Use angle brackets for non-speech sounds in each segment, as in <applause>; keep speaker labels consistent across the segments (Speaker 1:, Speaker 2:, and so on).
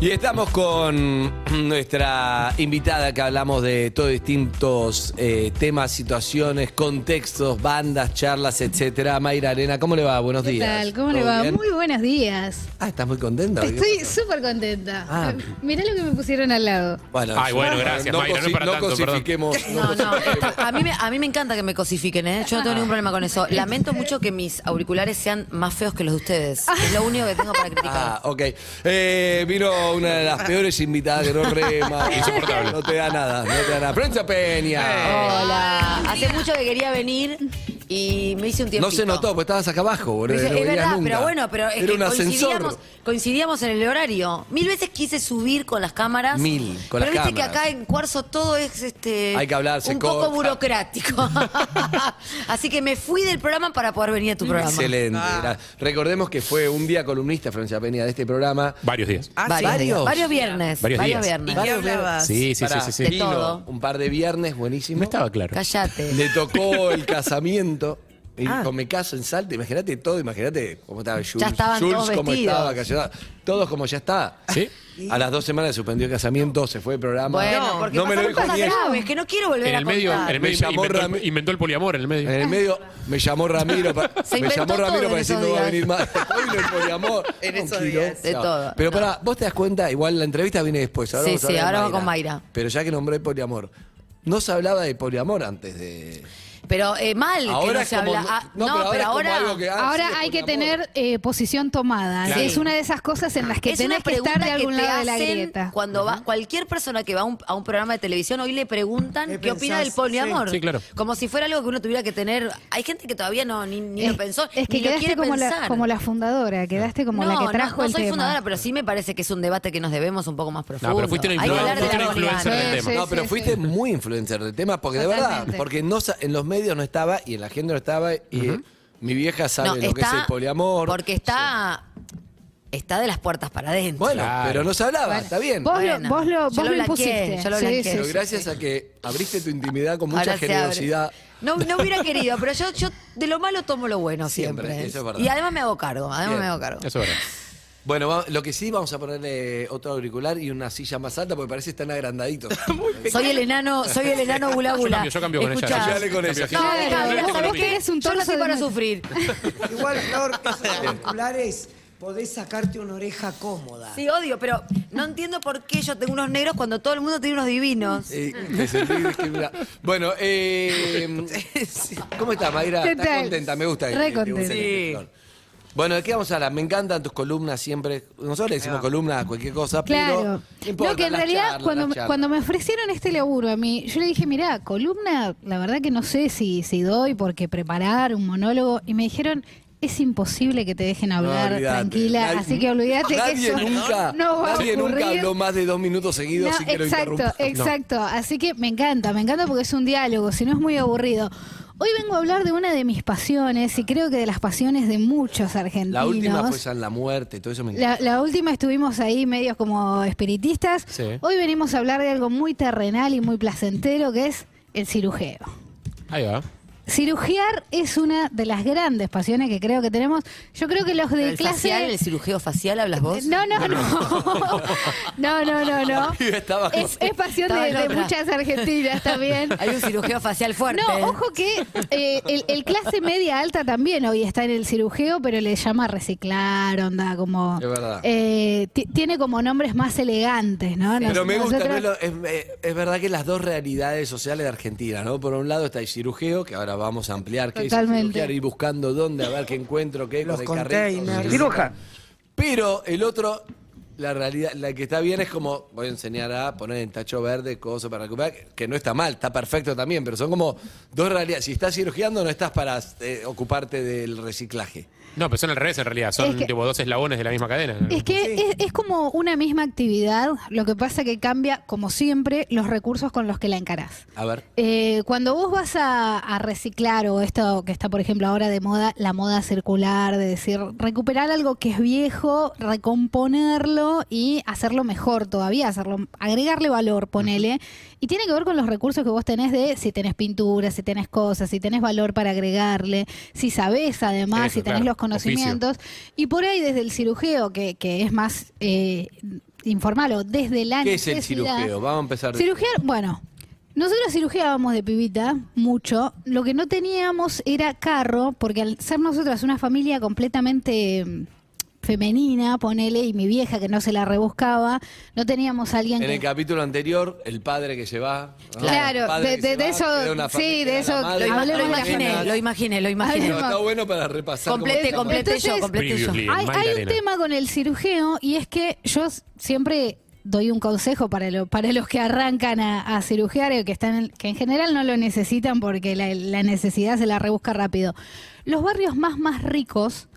Speaker 1: Y estamos con nuestra invitada que hablamos de todos distintos eh, temas, situaciones, contextos, bandas, charlas, etcétera. Mayra Arena, ¿cómo le va? Buenos
Speaker 2: ¿Qué
Speaker 1: días.
Speaker 2: tal? ¿Cómo le
Speaker 1: ¿Todo
Speaker 2: va?
Speaker 1: bien?
Speaker 2: Muy buenos días.
Speaker 1: Ah, ¿estás muy contenta? ¿Qué
Speaker 2: Estoy súper contenta.
Speaker 1: Ah.
Speaker 2: Mirá lo que me pusieron al lado.
Speaker 1: Bueno,
Speaker 3: Ay, bueno,
Speaker 1: no-
Speaker 3: gracias,
Speaker 1: no,
Speaker 3: Mayra, no es
Speaker 1: cosi-
Speaker 3: para
Speaker 1: no
Speaker 3: tanto, perdón.
Speaker 1: cosifiquemos.
Speaker 4: No, no, a mí, me, a mí me encanta que me cosifiquen, ¿eh? Yo no tengo ningún problema con eso. <laughs> Lamento mucho que mis auriculares sean más feos que los de ustedes. Es lo único que tengo para criticar.
Speaker 1: Ah, ok. Eh, vino una de las peores invitadas que no rema. <laughs>
Speaker 3: Insoportable.
Speaker 1: No te da nada, no te da nada. Florencia Peña.
Speaker 4: Hola. Hace mucho que quería venir y me hice un tiempo.
Speaker 1: No se notó, porque estabas acá abajo, boludo.
Speaker 4: Es,
Speaker 1: no
Speaker 4: verdad,
Speaker 1: nunca.
Speaker 4: pero bueno, pero es
Speaker 1: Era
Speaker 4: que
Speaker 1: un ascensor.
Speaker 4: coincidíamos, coincidíamos en el horario. Mil veces quise subir con las cámaras.
Speaker 1: Mil, con
Speaker 4: pero
Speaker 1: las
Speaker 4: viste
Speaker 1: cámaras.
Speaker 4: que acá en Cuarzo todo es este
Speaker 1: Hay que hablar, se
Speaker 4: un
Speaker 1: corta.
Speaker 4: poco burocrático. <laughs> Así que me fui del programa para poder venir a tu programa.
Speaker 1: Excelente. Era- Recordemos que fue un día columnista Florencia Peña de este programa.
Speaker 3: Varios días.
Speaker 4: Varios, días.
Speaker 1: ¿Varios?
Speaker 4: Varios viernes.
Speaker 3: Varios días.
Speaker 4: viernes.
Speaker 1: ¿Y qué hablabas?
Speaker 3: Sí, sí,
Speaker 1: Pará,
Speaker 3: sí, sí,
Speaker 4: De
Speaker 3: sí.
Speaker 4: todo.
Speaker 1: Un par de viernes, buenísimo.
Speaker 3: No estaba claro.
Speaker 4: Cállate.
Speaker 1: Le tocó el casamiento. Y
Speaker 4: Ah.
Speaker 1: con me caso en Salta, imagínate todo, imagínate cómo estaba Jules.
Speaker 4: Ya estaban
Speaker 1: Jules,
Speaker 4: todos
Speaker 1: cómo
Speaker 4: vestidos.
Speaker 1: estaba, todos como ya está.
Speaker 3: ¿Sí?
Speaker 1: A las dos semanas suspendió el casamiento, se fue el programa.
Speaker 4: Bueno, porque
Speaker 1: no me lo dijo
Speaker 4: cosas
Speaker 1: ni él.
Speaker 4: graves que no quiero volver
Speaker 3: En
Speaker 4: a
Speaker 3: medio,
Speaker 4: contar.
Speaker 3: en el
Speaker 1: Me
Speaker 3: medio
Speaker 1: llamó
Speaker 3: inventó, el, inventó el poliamor en el medio.
Speaker 1: En el medio me llamó Ramiro. pa- <laughs> me llamó Ramiro para decir no va a venir más. <laughs> Hoy el poliamor. <laughs>
Speaker 5: En esos días.
Speaker 4: De
Speaker 1: No.
Speaker 4: todo.
Speaker 1: Pero
Speaker 4: No.
Speaker 1: pará, vos te das cuenta, igual la entrevista viene después. Ahora
Speaker 4: Sí,
Speaker 1: vamos a
Speaker 4: sí,
Speaker 1: hablar de
Speaker 4: ahora va con Mayra.
Speaker 1: Pero ya que nombré poliamor. No se hablaba de poliamor antes de.
Speaker 4: Pero eh, mal que
Speaker 1: Ahora
Speaker 4: no
Speaker 1: es
Speaker 4: se
Speaker 1: como-
Speaker 4: habla. Ah,
Speaker 1: no,
Speaker 4: no,
Speaker 1: pero ahora
Speaker 4: pero ahora.
Speaker 1: algo que- Ah,
Speaker 2: Ahora
Speaker 1: sí, es
Speaker 2: hay que tener eh, posición tomada.
Speaker 3: Claro.
Speaker 2: Es una de esas cosas en las que
Speaker 4: es
Speaker 2: tenés que estar de algún
Speaker 4: que te
Speaker 2: lado de la grieta.
Speaker 4: cuando va cualquier persona que va a un, a un programa de televisión hoy le preguntan
Speaker 5: ¿Qué
Speaker 4: qué, opina del poliamor
Speaker 3: Sí. Sí, claro.
Speaker 4: como si fuera algo que uno tuviera que tener hay gente que todavía no ni, ni
Speaker 2: es,
Speaker 4: lo pensó
Speaker 2: es que
Speaker 4: ni lo
Speaker 2: quedaste
Speaker 4: quiere
Speaker 2: como
Speaker 4: pensar
Speaker 2: la, como la fundadora, quedaste como
Speaker 4: no,
Speaker 2: la que
Speaker 4: no,
Speaker 2: trajo
Speaker 4: no
Speaker 2: el
Speaker 4: soy
Speaker 2: tema.
Speaker 4: fundadora, pero sí me parece que es un debate que nos debemos un poco más profundo.
Speaker 3: pero fuiste una
Speaker 4: que
Speaker 3: influencer del tema.
Speaker 1: No, pero fuiste muy influencer del tema, porque de verdad, porque no en los medios no estaba y en la agenda no estaba y mi vieja sabe
Speaker 4: No,
Speaker 1: lo que es el poliamor.
Speaker 4: porque está está de las puertas para adentro
Speaker 1: Bueno,
Speaker 3: Claro.
Speaker 1: pero no se hablaba,
Speaker 2: Bueno,
Speaker 1: está bien.
Speaker 2: Vos lo, vos lo,
Speaker 4: yo
Speaker 2: vos
Speaker 4: lo
Speaker 2: lo
Speaker 4: blanqueé,
Speaker 2: impusiste.
Speaker 4: yo lo
Speaker 2: Sí,
Speaker 4: blanqueé.
Speaker 2: sí,
Speaker 1: Pero
Speaker 2: sí,
Speaker 1: gracias
Speaker 2: sí.
Speaker 1: a que abriste tu intimidad con mucha
Speaker 4: Ahora se abre.
Speaker 1: generosidad.
Speaker 4: No, no hubiera querido, pero yo, yo de lo malo tomo lo bueno
Speaker 1: Siempre,
Speaker 4: siempre.
Speaker 1: eso es verdad.
Speaker 4: y además me hago cargo, además
Speaker 1: Bien.
Speaker 4: me hago cargo.
Speaker 3: Eso es verdad.
Speaker 1: Bueno, lo que sí, vamos a ponerle otro auricular y una silla más alta porque parece que están agrandaditos. <laughs>
Speaker 4: Soy el enano, soy el enano <laughs> gula
Speaker 3: Yo
Speaker 4: gula.
Speaker 3: cambio, yo cambio con ella.
Speaker 1: Ayúdale con ella.
Speaker 4: No, deja, mira,
Speaker 2: vos
Speaker 4: ¿sabés
Speaker 2: que eres un torso de
Speaker 4: para sufrir. <laughs>
Speaker 5: Igual, Flor, esos auriculares podés sacarte una oreja cómoda.
Speaker 4: Sí, odio, pero no entiendo por qué yo tengo unos negros cuando todo el mundo tiene unos divinos.
Speaker 1: Eh, te sentí discriminada. Bueno, eh, ¿cómo estás, Mayra?
Speaker 2: ¿Qué
Speaker 1: ¿Estás contenta? Me gusta.
Speaker 2: Re
Speaker 1: te guste
Speaker 2: contenta.
Speaker 4: Sí.
Speaker 1: Bueno, ¿de qué vamos a hablar? Me encantan tus columnas siempre. Nosotros le decimos columnas a cualquier cosa,
Speaker 2: Claro.
Speaker 1: pero no importa.
Speaker 2: no, que en realidad
Speaker 1: charlas,
Speaker 2: cuando, cuando me ofrecieron este laburo a mí, yo le dije, mirá, columna, la verdad que no sé si, si doy porque preparar un monólogo. Y me dijeron, es imposible que te dejen hablar tranquila,
Speaker 1: Nadie-
Speaker 2: así que olvídate que
Speaker 1: nadie
Speaker 2: eso
Speaker 1: nunca,
Speaker 2: no va
Speaker 1: nadie
Speaker 2: a ocurrir.
Speaker 1: nunca habló más de dos minutos seguidos
Speaker 2: No,
Speaker 1: sin que lo
Speaker 2: exacto, exacto. Así que me encanta, me encanta porque es un diálogo, si no es muy aburrido. Hoy vengo a hablar de una de mis pasiones y creo que de las pasiones de muchos argentinos.
Speaker 1: La última fue San la muerte, todo eso me.
Speaker 2: La, la última estuvimos ahí medios como espiritistas.
Speaker 3: Sí.
Speaker 2: Hoy venimos a hablar de algo muy terrenal y muy placentero que es el cirujeo.
Speaker 3: Ahí va.
Speaker 2: Cirugiar es una de las grandes pasiones que creo que tenemos. Yo creo que los de
Speaker 4: ¿El
Speaker 2: clase...
Speaker 4: facial, el cirujeo facial, hablas vos?
Speaker 2: No, no, no. <laughs> No, no, no, no. <laughs> Es, es pasión de, muchas argentinas también. <laughs>
Speaker 4: Hay un cirujeo facial fuerte.
Speaker 2: No, ojo que eh, el, el clase media alta también hoy está en el cirujeo, pero le llama reciclar, onda, como...
Speaker 1: Es verdad.
Speaker 2: eh, ti- tiene como nombres más elegantes, ¿no?
Speaker 1: Pero
Speaker 2: Nos-
Speaker 1: me gusta,
Speaker 2: nosotros-
Speaker 1: ¿no? Lo- es, es verdad que las dos realidades sociales de Argentina, ¿no? Por un lado está el cirujeo, que ahora vamos a ampliar, que es
Speaker 2: Totalmente.
Speaker 1: ir buscando dónde, a ver qué encuentro, qué,
Speaker 5: Los
Speaker 1: con el carrito. Ciruja. Pero el otro, la realidad, la que está bien es como, voy a enseñar a poner en tacho verde cosas para recuperar, que- que no está mal, está perfecto también, pero son como dos realidades. Si estás cirugiando, no estás para eh, ocuparte del reciclaje.
Speaker 3: No, pero son al revés en realidad. Son
Speaker 2: Es que-
Speaker 3: tipo dos eslabones de la misma cadena.
Speaker 2: Es que es, es como una misma actividad, lo que pasa que cambia, como siempre, los recursos con los que la encarás.
Speaker 1: A ver.
Speaker 2: Eh, cuando vos vas a, a reciclar o esto que está, por ejemplo, ahora de moda, la moda circular, de decir, recuperar algo que es viejo, recomponerlo y hacerlo mejor todavía, hacerlo, agregarle valor, ponele. Y tiene que ver con los recursos que vos tenés de si tenés pintura, si tenés cosas, si tenés valor para agregarle, si sabés además,
Speaker 3: Eso,
Speaker 2: si tenés
Speaker 3: claro,
Speaker 2: los conocimientos. Y por ahí desde el cirujeo, que, que es más eh, informal, o desde la
Speaker 1: ¿Qué es el cirujeo? Vamos a empezar.
Speaker 2: Cirugiar, bueno, nosotros cirugiábamos de pibita mucho. Lo que no teníamos era carro, porque al ser nosotras una familia completamente femenina, ponele, y mi vieja que no se la rebuscaba, no teníamos a alguien
Speaker 1: En el capítulo anterior, el padre que lleva. ¿no?
Speaker 2: Claro, de- de-
Speaker 1: se
Speaker 2: de
Speaker 1: va,
Speaker 2: eso- sí, de eso-
Speaker 1: madre,
Speaker 4: Lo, imaginé, lo imaginé, lo imaginé.
Speaker 1: Pero está bueno para repasar.
Speaker 4: Complete, complete yo,
Speaker 2: Entonces,
Speaker 4: complete yo.
Speaker 2: Hay, hay un tema con el cirujeo y es que yo siempre doy un consejo para, lo- para los que arrancan a, a cirugiar y que, están, que en general no lo necesitan porque la, la necesidad se la rebusca rápido. Los barrios más, más ricos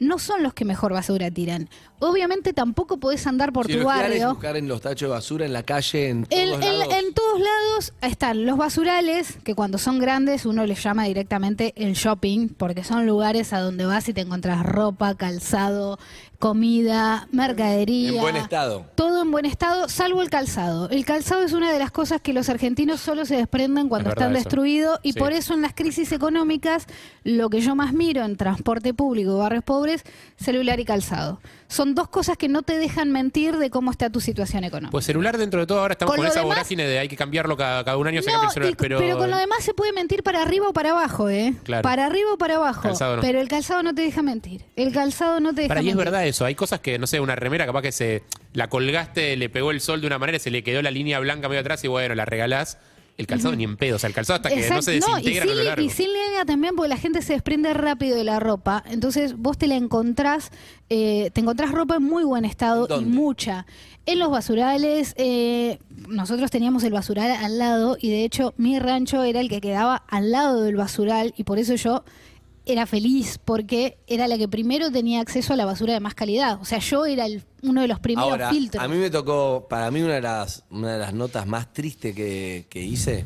Speaker 2: no son los que mejor basura tiran. Obviamente tampoco podés andar por tu barrio.
Speaker 1: buscar en los tachos de basura, en la calle, en todos lados.
Speaker 2: en todos lados están los basurales, que cuando son grandes uno les llama directamente el shopping, porque son lugares a donde vas y te encontrás ropa, calzado, comida, mercadería.
Speaker 1: En buen estado.
Speaker 2: Todo en buen estado, salvo el calzado. El calzado es una de las cosas que los argentinos solo se desprenden cuando
Speaker 3: Es
Speaker 2: están destruidos y
Speaker 3: Sí.
Speaker 2: por eso en las crisis económicas lo que yo más miro en transporte público, barrios pobres, celular y calzado. Son dos cosas que no te dejan mentir de cómo está tu situación económica.
Speaker 3: Pues celular dentro de todo ahora estamos
Speaker 2: Con
Speaker 3: con, esa
Speaker 2: demás-
Speaker 3: vorágine de hay que cambiarlo cada, cada un año, se
Speaker 2: No,
Speaker 3: cambia el celular.
Speaker 2: y-
Speaker 3: pero,
Speaker 2: con lo demás se puede mentir para arriba o para abajo, ¿eh?
Speaker 3: Claro.
Speaker 2: Para arriba o para abajo.
Speaker 3: Calzado no.
Speaker 2: Pero el calzado no te deja mentir. El calzado no te deja
Speaker 3: Para,
Speaker 2: mentir.
Speaker 3: es verdad eso, hay cosas que, no sé, una remera capaz que se la colgaste, le pegó el sol de una manera, se le quedó la línea blanca medio atrás y bueno, la regalás. El calzado ni en pedo, o sea, el calzado hasta que no se
Speaker 2: y
Speaker 3: desintegra
Speaker 2: sin,
Speaker 3: a lo
Speaker 2: li-
Speaker 3: largo.
Speaker 2: y sin línea también porque la gente se desprende rápido de la ropa. Entonces vos te la encontrás, eh, te encontrás ropa en muy buen estado y mucha. En los basurales, eh, nosotros teníamos el basural al lado y de hecho mi rancho era el que quedaba al lado del basural y por eso yo era feliz porque era la que primero tenía acceso a la basura de más calidad. O sea, yo era el- uno de los primeros
Speaker 1: Ahora,
Speaker 2: filtros.
Speaker 1: a mí me tocó, para mí una de las, una de las notas más tristes que, que hice,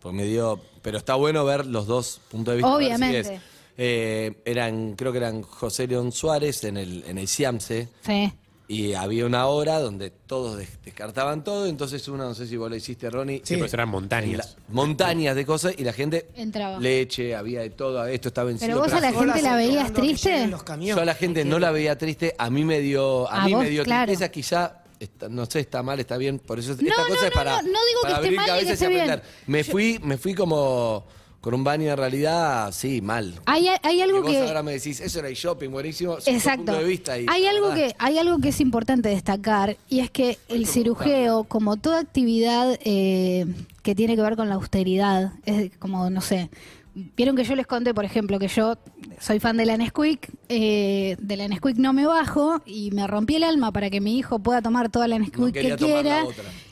Speaker 1: pues me dio, pero está bueno ver los dos puntos de vista. si
Speaker 2: Obviamente.
Speaker 1: es. Eh, eran, creo que eran José León Suárez en el, en el Ciamse,
Speaker 2: Sí.
Speaker 1: Y había una hora donde todos des- descartaban todo, entonces una, no sé si vos lo hiciste, Ronnie,
Speaker 3: Sí, pues eran
Speaker 1: en
Speaker 3: montañas.
Speaker 1: la- montañas de cosas, y la gente,
Speaker 2: Entraba.
Speaker 1: leche, había de todo, esto estaba vencido.
Speaker 2: Pero vos a la gente la veías
Speaker 5: que
Speaker 2: triste.
Speaker 5: lleguen los camiones.
Speaker 1: Yo a la gente no la veía triste, a mí me dio, a,
Speaker 2: A
Speaker 1: mí
Speaker 2: vos,
Speaker 1: me dio
Speaker 2: claro.
Speaker 1: tristeza, quizá, está- no sé, está mal, está bien, por eso
Speaker 2: No,
Speaker 1: esta
Speaker 2: no,
Speaker 1: cosa es
Speaker 2: no,
Speaker 1: para,
Speaker 2: no, no digo que
Speaker 1: para
Speaker 2: esté
Speaker 1: abrir
Speaker 2: mal ni que
Speaker 1: cabezas y
Speaker 2: esté bien.
Speaker 1: aprender. Me fui, me fui como con un baño de realidad, sí, mal.
Speaker 2: Hay, hay
Speaker 1: y
Speaker 2: algo
Speaker 1: vos
Speaker 2: que...
Speaker 1: ahora me decís, eso era el shopping, buenísimo,
Speaker 2: Exacto.
Speaker 1: punto de vista. y
Speaker 2: hay algo
Speaker 1: verdad,
Speaker 2: que hay algo que es importante destacar y es que el cirujeo, como toda actividad eh, que tiene que ver con la austeridad, es como no sé. Vieron que yo les conté, por ejemplo, que yo soy fan de la Nesquik, eh, de la Nesquik no me bajo y me rompí el alma para que mi hijo pueda tomar toda la Nesquik
Speaker 1: No
Speaker 2: que quiera.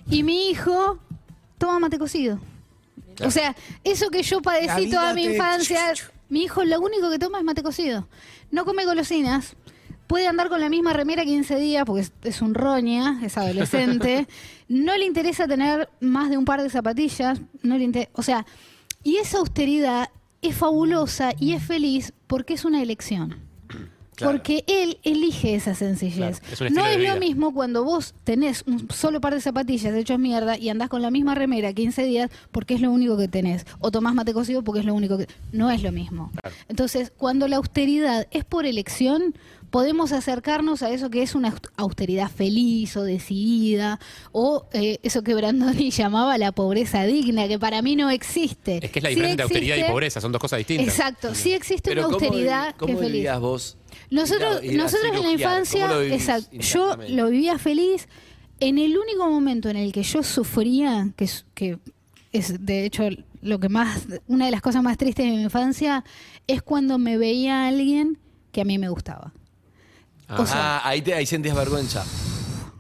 Speaker 2: Y mi hijo toma mate cocido. O sea, eso que yo padecí toda mi
Speaker 5: te-
Speaker 2: infancia, mi hijo lo único que toma es mate cocido. No come golosinas. Puede andar con la misma remera 15 días porque es, es un roña, es adolescente. <laughs> no le interesa tener más de un par de zapatillas. No le inter- o sea, y esa austeridad es fabulosa y es feliz porque es una elección.
Speaker 1: Claro.
Speaker 2: Porque él elige esa sencillez.
Speaker 3: Claro, es un
Speaker 2: no es lo mismo cuando vos tenés un solo par de zapatillas hechos mierda y andás con la misma remera 15 días porque es lo único que tenés. O tomás mate cocido porque es lo único que... No es lo mismo. Entonces, cuando la austeridad es por elección, podemos acercarnos a eso que es una aust- austeridad feliz o decidida, o eh, eso que Brandoni <laughs> llamaba la pobreza digna, que para mí no existe.
Speaker 3: Es que es la
Speaker 2: Sí
Speaker 3: diferencia de austeridad y
Speaker 2: existe-
Speaker 3: pobreza, son dos cosas distintas.
Speaker 2: Exacto, sí existe
Speaker 1: Pero
Speaker 2: una
Speaker 1: ¿cómo
Speaker 2: austeridad
Speaker 1: ¿cómo
Speaker 2: que es feliz.
Speaker 1: vivías vos?
Speaker 2: Nosotros, nosotros en la infancia,
Speaker 1: ¿Cómo lo vivís
Speaker 2: exacto, yo lo vivía feliz. En el único momento en el que yo sufría, que es, que es de hecho lo que más, una de las cosas más tristes de mi infancia, es cuando me veía a alguien que a mí me gustaba. O sea,
Speaker 1: ah, ahí, te, ahí sentías vergüenza.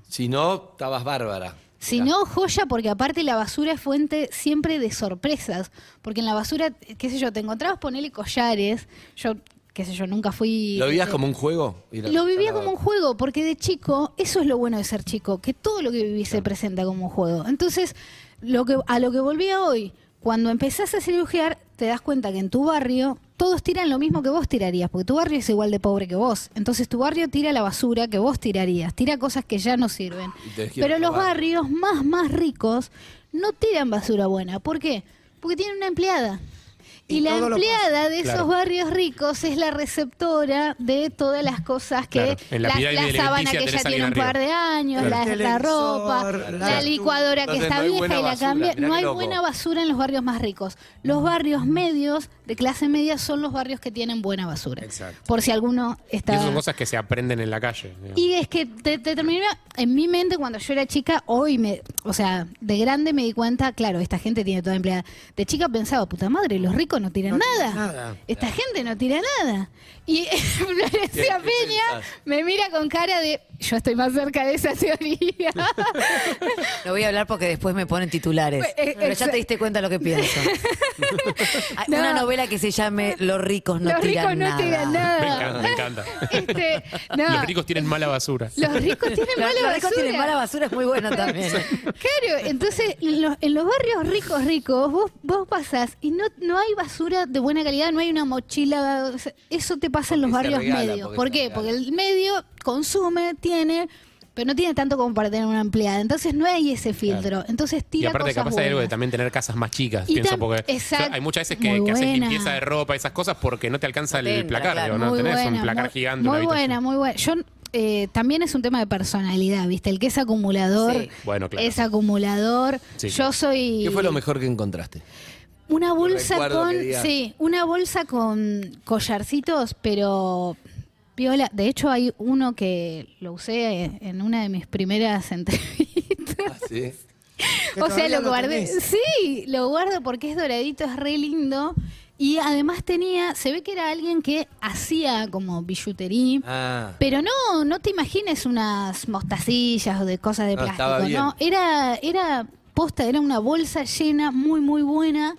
Speaker 1: Si no, estabas bárbara.
Speaker 2: Si no, joya, porque aparte la basura es fuente siempre de sorpresas. Porque en la basura, qué sé yo, te encontrabas ponerle collares. Yo, qué sé yo, nunca fui.
Speaker 1: ¿Lo vivías
Speaker 2: eh,
Speaker 1: como un juego? A-
Speaker 2: Lo vivía
Speaker 1: a-
Speaker 2: como un juego, porque de chico, eso es lo bueno de ser chico, que todo lo que vivís se presenta como un juego. Entonces, lo que, a lo que volvía hoy, cuando empezás a cirugiar, te das cuenta que en tu barrio todos tiran lo mismo que vos tirarías, porque tu barrio es igual de pobre que vos. Entonces tu barrio tira la basura que vos tirarías, tira cosas que ya no sirven. Pero los barrios más, más ricos no tiran basura buena. ¿Por qué? Porque tienen una empleada. Y,
Speaker 5: Y
Speaker 2: la empleada de esos
Speaker 3: Claro.
Speaker 2: barrios ricos es la receptora de todas las cosas que
Speaker 3: Claro, en la
Speaker 2: la, la sábana que ya tiene un par de años,
Speaker 5: Claro.
Speaker 2: la, ropa,
Speaker 5: la
Speaker 2: licuadora que
Speaker 1: Entonces
Speaker 2: está
Speaker 1: no
Speaker 2: vieja y la cambia. No hay
Speaker 1: loco.
Speaker 2: buena basura en los barrios más ricos. Los barrios medios de clase media son los barrios que tienen buena basura.
Speaker 1: Exacto.
Speaker 2: Por si alguno
Speaker 3: Y
Speaker 2: está...
Speaker 3: esas son cosas que se aprenden en la calle. digamos.
Speaker 2: Y es que te, te en mi mente cuando yo era chica, hoy me, o sea, de grande me di cuenta, claro, esta gente tiene toda empleada. De chica pensaba, puta madre, los ricos no tiran
Speaker 5: No
Speaker 2: nada. Esta gente no tira nada. Y <laughs> Florencia
Speaker 1: ¿Qué- qué
Speaker 2: Peña
Speaker 1: pensás?
Speaker 2: me mira con cara de, yo estoy más cerca de esa teoría. <laughs>
Speaker 4: No voy a hablar porque después me ponen titulares.
Speaker 2: Eh,
Speaker 4: Pero ya te diste cuenta de lo que pienso. <laughs>
Speaker 2: No.
Speaker 4: Una novela que se llame Los ricos no
Speaker 2: los
Speaker 4: tiran
Speaker 2: ricos no
Speaker 4: nada.
Speaker 2: tiran
Speaker 3: Me
Speaker 2: nada.
Speaker 3: encanta, me encanta.
Speaker 2: Este, no,
Speaker 3: Los ricos tienen mala basura.
Speaker 2: los ricos tienen
Speaker 4: Los-
Speaker 2: mala
Speaker 4: los ricos
Speaker 2: basura.
Speaker 4: tienen mala basura, es muy bueno también.
Speaker 2: Claro, entonces en los, en los barrios ricos, ricos, vos, vos pasás y no, no hay basura de buena calidad, no hay una mochila. o sea, Eso te pasa en los barrios
Speaker 1: regala,
Speaker 2: medios.
Speaker 1: porque
Speaker 2: ¿Por qué?
Speaker 1: regala.
Speaker 2: Porque el medio consume, tiene, pero no tiene tanto como para tener una empleada. Entonces no hay ese filtro. Entonces
Speaker 3: Y
Speaker 2: tira
Speaker 3: aparte
Speaker 2: cosas
Speaker 3: capaz hay algo de también tener casas más chicas,
Speaker 2: Y
Speaker 3: pienso, porque hay muchas veces que, que haces limpieza de ropa, esas cosas, porque no te alcanza
Speaker 4: No
Speaker 3: el
Speaker 4: entra,
Speaker 3: placar,
Speaker 4: claro.
Speaker 3: digo, no
Speaker 2: Muy
Speaker 3: tenés
Speaker 2: buena,
Speaker 3: un placar
Speaker 2: muy-
Speaker 3: gigante.
Speaker 2: Muy buena, muy buena. Yo eh, también es un tema de personalidad, ¿viste? El que es acumulador
Speaker 4: Sí.
Speaker 3: Bueno, claro.
Speaker 2: es acumulador.
Speaker 3: Sí,
Speaker 2: Yo soy
Speaker 1: ¿Qué fue lo mejor que encontraste?
Speaker 2: Una bolsa
Speaker 1: recuerdo
Speaker 2: con. Sí, una bolsa con collarcitos, pero. Viola. De hecho, hay uno que lo usé en una de mis primeras <laughs> entrevistas.
Speaker 1: Ah, sí. <laughs>
Speaker 2: O sea, lo guardé. Sí, lo guardo porque es doradito, es re lindo. Y además tenía. Se ve que era alguien que hacía como billutería.
Speaker 1: Ah.
Speaker 2: Pero no, no te imagines unas mostacillas o de cosas de
Speaker 1: No,
Speaker 2: plástico, no. Era, era era una bolsa llena, muy, muy buena.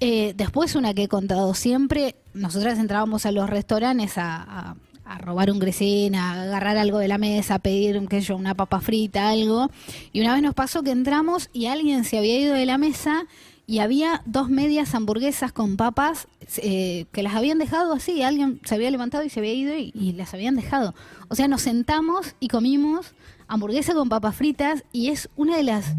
Speaker 2: Eh, después una que he contado siempre, nosotras entrábamos a los restaurantes a, robar un gresín, a agarrar algo de la mesa, a pedir, qué sé yo, una papa frita, algo. Y una vez nos pasó que entramos y alguien se había ido de la mesa y había dos medias hamburguesas con papas eh, que las habían dejado así. Alguien se había levantado y se había ido y las habían dejado. O sea, nos sentamos y comimos hamburguesa con papas fritas y es una de las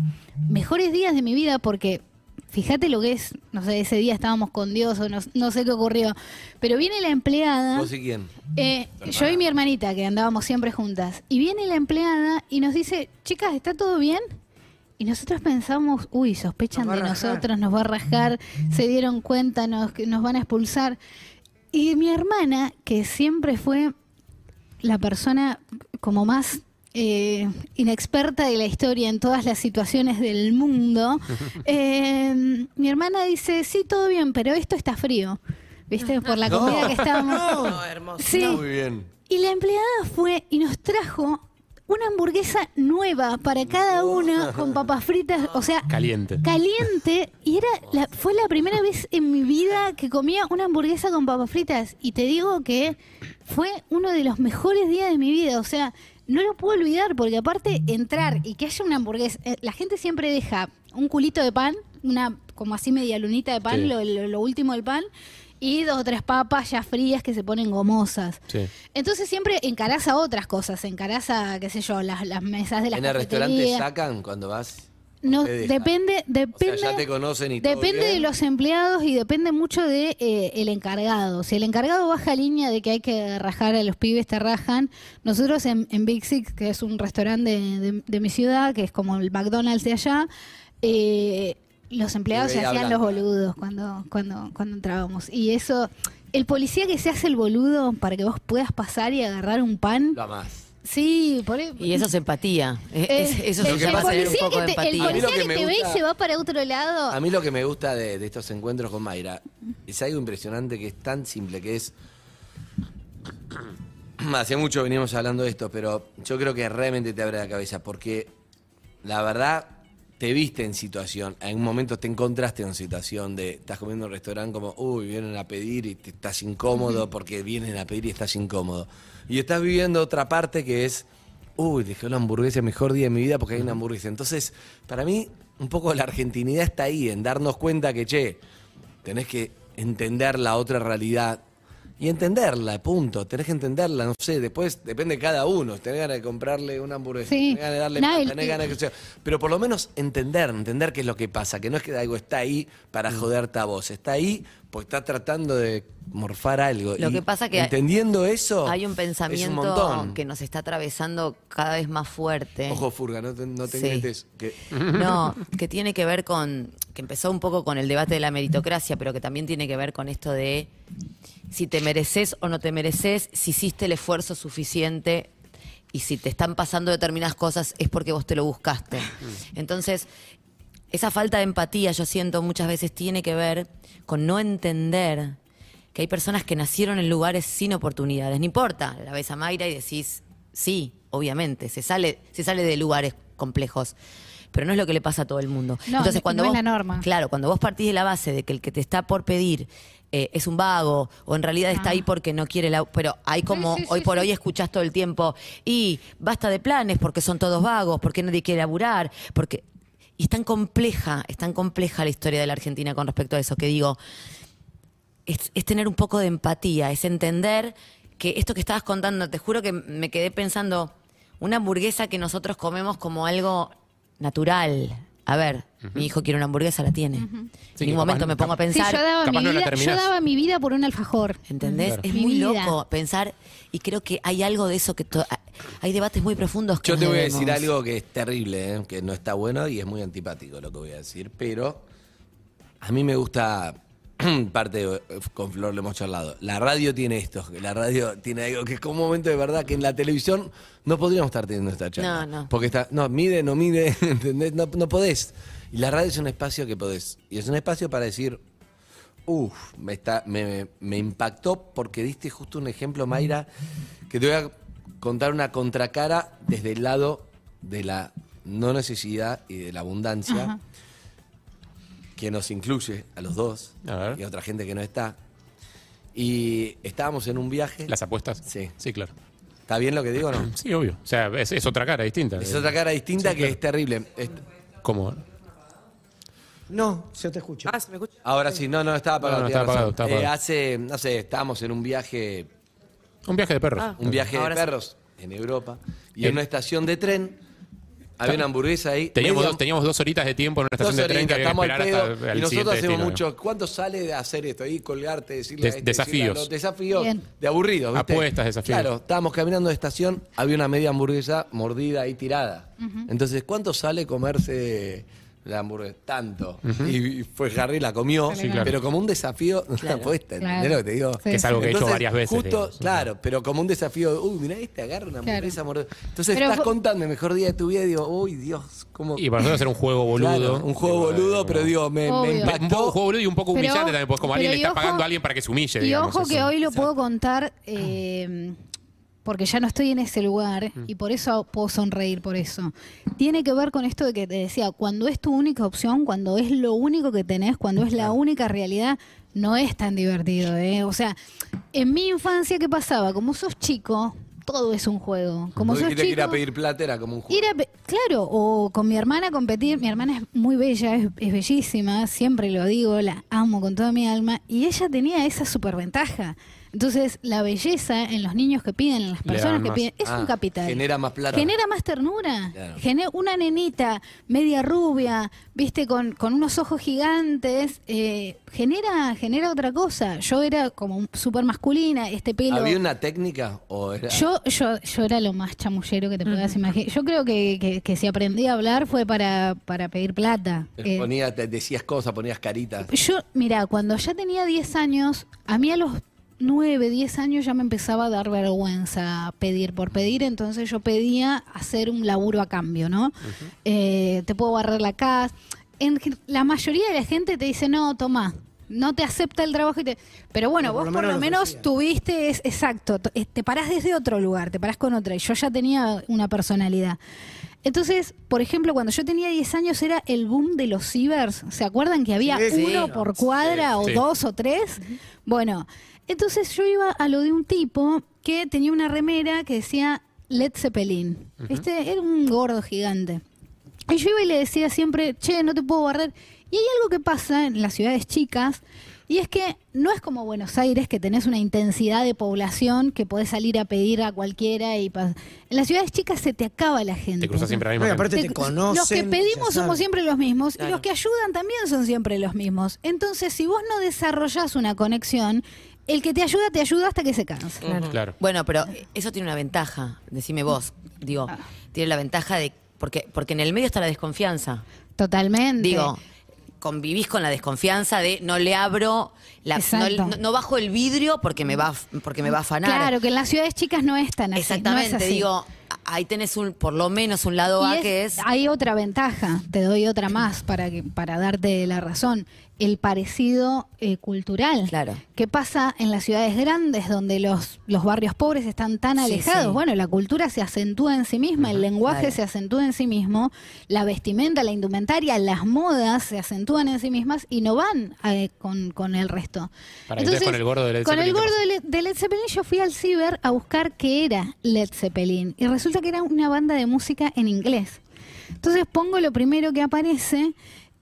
Speaker 2: mejores días de mi vida porque fíjate lo que es, no sé, ese día estábamos con Dios o no, no sé qué ocurrió, pero viene la empleada.
Speaker 1: ¿Vos y quién?
Speaker 2: Eh, yo y mi hermanita, que andábamos siempre juntas. Y viene la empleada y nos dice, chicas, ¿está todo bien? Y nosotros pensamos, uy, sospechan
Speaker 5: Nos
Speaker 2: de nosotros, nos va a rajar, se dieron cuenta, nos, que nos van a expulsar. Y mi hermana, que siempre fue la persona como más eh, inexperta de la historia en todas las situaciones del mundo, <laughs> eh, mi hermana dice, sí, todo bien, pero esto está frío. ¿Viste? <laughs> Por la comida que estábamos. <laughs> Sí.
Speaker 1: Muy bien.
Speaker 2: Y la empleada fue y nos trajo una hamburguesa nueva para cada una con papas fritas, o sea,
Speaker 3: Caliente.
Speaker 2: caliente. Y era la, fue la primera vez en mi vida que comía una hamburguesa con papas fritas. Y te digo que fue uno de los mejores días de mi vida. O sea, no lo puedo olvidar porque aparte entrar y que haya una hamburguesa, eh, la gente siempre deja un culito de pan, una como así media lunita de pan,
Speaker 3: Sí.
Speaker 2: lo, lo- lo último del pan. Y dos o tres papas ya frías que se ponen gomosas.
Speaker 3: Sí.
Speaker 2: Entonces siempre encarás a otras cosas, encarás a, qué sé yo, las, las mesas de las
Speaker 1: ¿En el restaurante sacan cuando vas?
Speaker 2: No, depende, depende.
Speaker 1: ya te conocen y todo
Speaker 2: Depende de los empleados y depende mucho de eh, el encargado. Si el encargado baja línea de que hay que rajar a los pibes, te rajan. Nosotros en, en Big Six, que es un restaurante de, de- de mi ciudad, que es como el McDonald's de allá, eh, los empleados se hacían los boludos cuando, cuando, cuando entrábamos. Y eso, el policía que se hace el boludo para que vos puedas pasar y agarrar un pan.
Speaker 1: Lo más.
Speaker 2: Sí, por e-
Speaker 4: Y eso es empatía. Es-
Speaker 2: eh,
Speaker 4: es- eso
Speaker 2: el, el
Speaker 4: llama tener un
Speaker 2: policía
Speaker 4: poco de
Speaker 2: que te, el
Speaker 4: empatía.
Speaker 1: A mí lo
Speaker 2: policía
Speaker 1: que
Speaker 2: que
Speaker 1: me
Speaker 2: te ve y
Speaker 1: gusta-
Speaker 2: se va para otro lado.
Speaker 1: A mí lo que me gusta de, de estos encuentros con Mayra es algo impresionante que es tan simple, que es... <clears throat> Hace mucho venimos hablando de esto, pero yo creo que realmente te abre la cabeza, porque la verdad te viste en situación, en un momento te encontraste en situación de, estás comiendo en un restaurante como, uy, vienen a pedir y te estás incómodo porque vienen a pedir y estás incómodo. Y estás viviendo otra parte que es, uy, dejé una hamburguesa, mejor día de mi vida porque hay una hamburguesa. Entonces, para mí, un poco la argentinidad está ahí, en darnos cuenta que, che, tenés que entender la otra realidad. Y entenderla, punto. Tenés que entenderla, no sé, después depende de cada uno. Tenés ganas de comprarle una hamburguesa,
Speaker 2: Sí.
Speaker 1: tenés ganas de darle
Speaker 2: No,
Speaker 1: tenés ganas de. Pero por lo menos entender, entender qué es lo que pasa. Que no es que algo está ahí para
Speaker 4: Mm.
Speaker 1: joderte a vos. Está ahí porque está tratando de morfar algo.
Speaker 4: Lo
Speaker 1: Y
Speaker 4: que pasa que
Speaker 1: entendiendo eso.
Speaker 4: Hay un pensamiento que nos está atravesando cada vez más fuerte.
Speaker 1: Ojo, Furga, no te, no te
Speaker 4: Sí.
Speaker 1: metes. Que,
Speaker 4: No, <laughs> que tiene que ver con, que empezó un poco con el debate de la meritocracia, pero que también tiene que ver con esto de si te mereces o no te mereces, si hiciste el esfuerzo suficiente y si te están pasando determinadas cosas es porque vos te lo buscaste. Entonces, esa falta de empatía, yo siento muchas veces, tiene que ver con no entender que hay personas que nacieron en lugares sin oportunidades. No importa, la ves a Mayra y decís, sí, obviamente, se sale, se sale de lugares complejos. Pero no es lo que le pasa a todo el mundo.
Speaker 2: No,
Speaker 4: Entonces,
Speaker 2: no
Speaker 4: cuando
Speaker 2: es
Speaker 4: vos,
Speaker 2: la norma.
Speaker 4: Claro, cuando vos partís de la base de que el que te está por pedir eh, es un vago o en realidad está
Speaker 2: Ah.
Speaker 4: ahí porque no quiere la... Pero hay como,
Speaker 2: Sí, sí,
Speaker 4: hoy
Speaker 2: sí,
Speaker 4: por hoy escuchás todo el tiempo y basta de planes porque son todos vagos, porque nadie quiere laburar, porque... Y es tan compleja, es tan compleja la historia de la Argentina con respecto a eso, que digo, es, es tener un poco de empatía, es entender que esto que estabas contando, te juro que me quedé pensando, una hamburguesa que nosotros comemos como algo natural. A ver, mi hijo quiere una hamburguesa, la tiene.
Speaker 3: Sí,
Speaker 4: en un momento me pongo a
Speaker 2: Sí,
Speaker 4: pensar,
Speaker 2: yo daba, mi
Speaker 3: no la
Speaker 2: vida, yo
Speaker 3: terminás.
Speaker 2: daba mi vida por un alfajor.
Speaker 4: ¿entendés?
Speaker 3: Claro.
Speaker 4: Es
Speaker 2: Mi
Speaker 4: muy
Speaker 2: vida.
Speaker 4: loco pensar, y creo que hay algo de eso que... to- hay debates muy profundos que
Speaker 1: Yo te voy a decir algo que es terrible, ¿eh? que no está bueno y es muy antipático lo que voy a decir, pero a mí me gusta, <clears throat> parte de- con Flor lo hemos charlado, la radio tiene esto, la radio tiene algo que es como un momento de verdad que en la televisión no podríamos estar teniendo esta charla.
Speaker 4: No, no.
Speaker 1: Porque está, no, mide, no mide, <laughs> ¿entendés? No, no podés. Y la radio es un espacio que podés. Y es un espacio para decir, Uf, me, está, me, me impactó porque diste justo un ejemplo, Mayra, que te voy a contar una contracara desde el lado de la no necesidad y de la abundancia. Que nos incluye a los dos
Speaker 3: A
Speaker 1: y a otra gente que no está. Y estábamos en un viaje.
Speaker 3: ¿Las apuestas?
Speaker 1: Sí.
Speaker 3: Sí, claro.
Speaker 1: ¿Está bien lo que digo o no? <clears throat>
Speaker 3: Sí, obvio. O sea, es, es otra cara distinta.
Speaker 1: Es otra cara distinta
Speaker 3: Sí,
Speaker 1: que
Speaker 3: claro.
Speaker 1: es terrible. Es-
Speaker 3: ¿Cómo?
Speaker 5: No, yo te escucho.
Speaker 6: Ah, ¿se me escucha?
Speaker 1: ahora sí, no, no, estaba apagado.
Speaker 3: No, no, estaba apagado, estaba
Speaker 1: Eh,
Speaker 3: apagado.
Speaker 1: hace, no sé, estábamos en un viaje
Speaker 3: Un viaje de perros.
Speaker 6: Ah.
Speaker 1: un viaje de
Speaker 6: Ahora sí.
Speaker 1: perros en Europa y
Speaker 3: En-
Speaker 1: en una estación de tren había una hamburguesa ahí.
Speaker 3: Teníamos
Speaker 1: media-
Speaker 3: dos, teníamos dos horitas de tiempo en una
Speaker 1: dos
Speaker 3: estación de tren que había que esperar
Speaker 1: pedo,
Speaker 3: hasta el
Speaker 1: y nosotros hacemos
Speaker 3: destino.
Speaker 1: mucho. ¿Cuánto sale de hacer esto? Ahí colgarte, decirle
Speaker 3: Des-
Speaker 1: este, decirle
Speaker 3: desafíos.
Speaker 1: a los desafíos
Speaker 2: Bien.
Speaker 1: de aburrido, ¿viste?
Speaker 3: Apuestas, desafíos.
Speaker 1: Claro, estábamos caminando de estación, había una media hamburguesa mordida ahí tirada. Entonces, ¿cuánto sale comerse la hamburguesa? Tanto. y, y fue Harry, la comió,
Speaker 2: Sí, claro.
Speaker 1: pero como un desafío, <laughs> una apuesta, ¿entendés
Speaker 2: Claro.
Speaker 1: lo que te digo?
Speaker 2: Sí,
Speaker 3: Que es algo que he hecho varias veces.
Speaker 1: Justo,
Speaker 3: digamos.
Speaker 1: claro, pero como un desafío, uy, mirá este, agarra una hamburguesa mordida. Entonces
Speaker 2: Pero
Speaker 1: estás contando el mejor día de tu vida y digo, uy, Dios, cómo...
Speaker 3: Y para nosotros era un juego boludo.
Speaker 1: Claro, un juego boludo, pero digo, me, me.
Speaker 3: Un
Speaker 1: impactó.
Speaker 3: poco- un juego boludo y un poco
Speaker 2: Pero-
Speaker 3: humillante también, pues como alguien le está
Speaker 2: ojo-
Speaker 3: pagando a alguien para que se humille.
Speaker 2: Y
Speaker 3: digamos,
Speaker 2: ojo
Speaker 3: eso.
Speaker 2: que hoy lo puedo contar eh, porque ya no estoy en ese lugar
Speaker 3: Mm.
Speaker 2: y por eso puedo sonreír por eso. Tiene que ver con esto de que te decía, cuando es tu única opción, cuando es lo único que tenés, cuando es la única realidad, no es tan divertido. ¿eh? O sea, en mi infancia, ¿qué pasaba? Como sos chico, todo es un juego. Como sos
Speaker 1: ir a pedir plata era como un juego.
Speaker 2: Ir a pe- claro, o con mi hermana competir. Mi hermana es muy bella, es, es bellísima, siempre lo digo, la amo con toda mi alma. Y ella tenía esa superventaja. Entonces, la belleza en los niños que piden, en las personas que
Speaker 3: más.
Speaker 2: piden, es
Speaker 1: Ah,
Speaker 2: un capital.
Speaker 1: genera más plata.
Speaker 2: Genera más ternura.
Speaker 1: Claro.
Speaker 2: Gene- una nenita media rubia, viste, con, con unos ojos gigantes, eh, genera, genera otra cosa. Yo era como súper masculina, este pelo.
Speaker 1: ¿Había una técnica o era...?
Speaker 2: Yo, yo, yo era lo más chamullero que te puedas imaginar. Yo creo que, que, que si aprendí a hablar fue para, para pedir plata. Eh,
Speaker 1: Ponía- te decías cosas, ponías caritas.
Speaker 2: yo, mira, cuando ya tenía 10 años, a mí a los 9, 10 años ya me empezaba a dar vergüenza pedir por pedir, entonces yo pedía hacer un laburo a cambio, ¿no? Eh, te puedo barrer la casa. En, la mayoría de la gente te dice, no, toma, no te acepta el trabajo. Y te... Pero bueno,
Speaker 5: Pero por
Speaker 2: vos por lo
Speaker 5: menos lo
Speaker 2: menos tuviste, es, exacto, eh, te parás desde otro lugar, te parás con otra. Y yo ya tenía una personalidad. Entonces, por ejemplo, cuando yo tenía 10 años era el boom de los cibers. ¿Se acuerdan que había
Speaker 5: Sí, sí.
Speaker 2: uno por cuadra o dos o tres? Bueno, entonces yo iba a lo de un tipo que tenía una remera que decía Led Zeppelin. ¿Viste? Era un gordo gigante. Y yo iba y le decía siempre, che, no te puedo barrer. Y hay algo que pasa en las ciudades chicas Y es que no es como Buenos Aires, que tenés una intensidad de población que podés salir a pedir a cualquiera. y pa- En las ciudades chicas se te acaba la gente.
Speaker 3: Te cruzas siempre a la misma
Speaker 5: aparte te
Speaker 2: Te-
Speaker 5: conocen.
Speaker 2: Los que pedimos somos siempre los mismos y los que ayudan también son siempre los mismos. Entonces, si vos no desarrollás una conexión, el que te ayuda, te ayuda hasta que se cansa.
Speaker 3: Claro.
Speaker 4: Bueno, pero eso tiene una ventaja, decime vos, digo,
Speaker 2: Ah.
Speaker 4: tiene la ventaja de, porque, porque en el medio está la desconfianza.
Speaker 2: Totalmente.
Speaker 4: Digo, convivís con la desconfianza de no le abro, la, no, bajo el vidrio porque me va, a- porque me va a afanar.
Speaker 2: Claro, que en las ciudades chicas no es tan así. no es
Speaker 4: Exactamente,
Speaker 2: así.
Speaker 4: digo, ahí tenés un, por lo menos un lado A
Speaker 2: es-
Speaker 4: que es...
Speaker 2: Hay otra ventaja, te doy otra más para, que, para darte la razón. El parecido eh, cultural.
Speaker 4: Claro.
Speaker 2: ¿Qué pasa en las ciudades grandes donde los, los barrios pobres están tan alejados?
Speaker 4: sí.
Speaker 2: Bueno, la cultura se acentúa en sí misma, el lenguaje
Speaker 4: claro.
Speaker 2: se acentúa en sí mismo, la vestimenta, la indumentaria, las modas se acentúan en sí mismas y no van eh, con, con el resto.
Speaker 3: Para, entonces, con el gordo de Led
Speaker 2: Con el
Speaker 3: Zeppelin, ¿qué
Speaker 2: gordo de de Led Zeppelin yo fui al ciber a buscar qué era Led Zeppelin y resulta que era una banda de música en inglés. Entonces pongo lo primero que aparece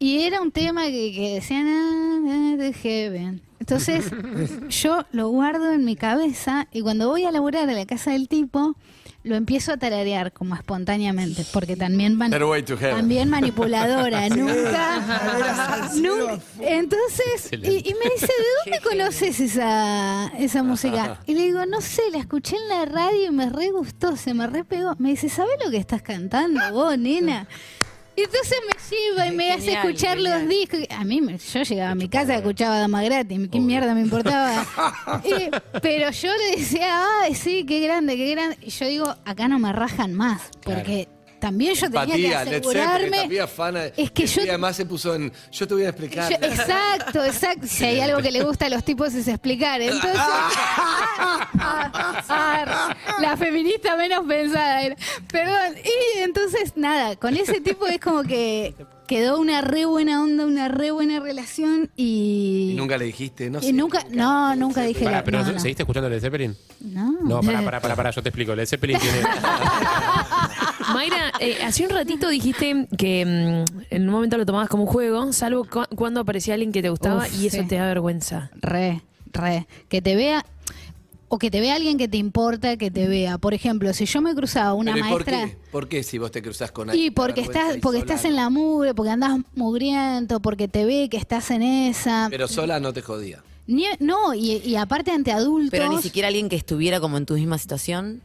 Speaker 2: y era un tema que, que decían "Ah, ah, de heaven. Entonces <laughs> yo lo guardo en mi cabeza y cuando voy a laburar a la casa del tipo lo empiezo a tararear como espontáneamente porque también
Speaker 1: Heaven.
Speaker 2: también manipuladora <laughs> nunca, nunca. Entonces y, y me dice de dónde conoces esa esa música y le digo no sé la escuché en la radio y me re gustó se me re pegó me dice ¿sabes lo que estás cantando vos nena? Y entonces me lleva y me hace escuchar
Speaker 4: genial.
Speaker 2: los discos. A mí, me- yo llegaba a mi casa y escuchaba Dama Gratis. ¿Qué mierda me importaba? <laughs> Pero yo le decía, ay, sí, qué grande, qué grande. Y yo digo, acá no me rajan más. Porque también yo tenía que
Speaker 1: Empatía, Led Zeppelin,
Speaker 2: asegurarme.
Speaker 1: también afana.
Speaker 2: Es que
Speaker 1: Y
Speaker 2: yo.
Speaker 1: además se puso en. Yo te voy a explicar.
Speaker 2: yo- exacto, exacto. Si hay algo que le gusta a los tipos es explicar. Entonces, <laughs> <laughs> Ah, la feminista menos pensada era. Perdón. Y entonces, nada, con ese tipo es como que quedó una re buena onda, una re buena relación y.
Speaker 1: Y nunca le dijiste, no
Speaker 2: y
Speaker 1: sé.
Speaker 2: nunca, no, nunca dije
Speaker 3: Pará,
Speaker 2: la-
Speaker 3: pero
Speaker 2: no, no.
Speaker 3: ¿seguiste escuchando Led Zeppelin?
Speaker 2: No.
Speaker 3: No, pará, pará, pará, pará, yo te explico. Led Zeppelin tiene... <laughs>
Speaker 6: Mayra, eh, hace un ratito dijiste que mm, en un momento lo tomabas como un juego, salvo cu- cuando aparecía alguien que te gustaba
Speaker 2: Uf,
Speaker 6: y eso
Speaker 2: sí.
Speaker 6: te da vergüenza.
Speaker 2: Re, re. Que te vea. O que te vea alguien que te importa que te vea. Por ejemplo, si yo me cruzaba una
Speaker 1: Pero ¿y por
Speaker 2: maestra.
Speaker 1: qué? ¿Por qué si vos te cruzás con alguien?
Speaker 2: Y porque estás, porque estás en la mugre, porque andás mugriento, porque te ve que estás en esa.
Speaker 1: Pero sola no te jodía.
Speaker 2: Ni- no, y, y aparte ante adultos.
Speaker 4: Pero ni siquiera alguien que estuviera como en tu misma situación.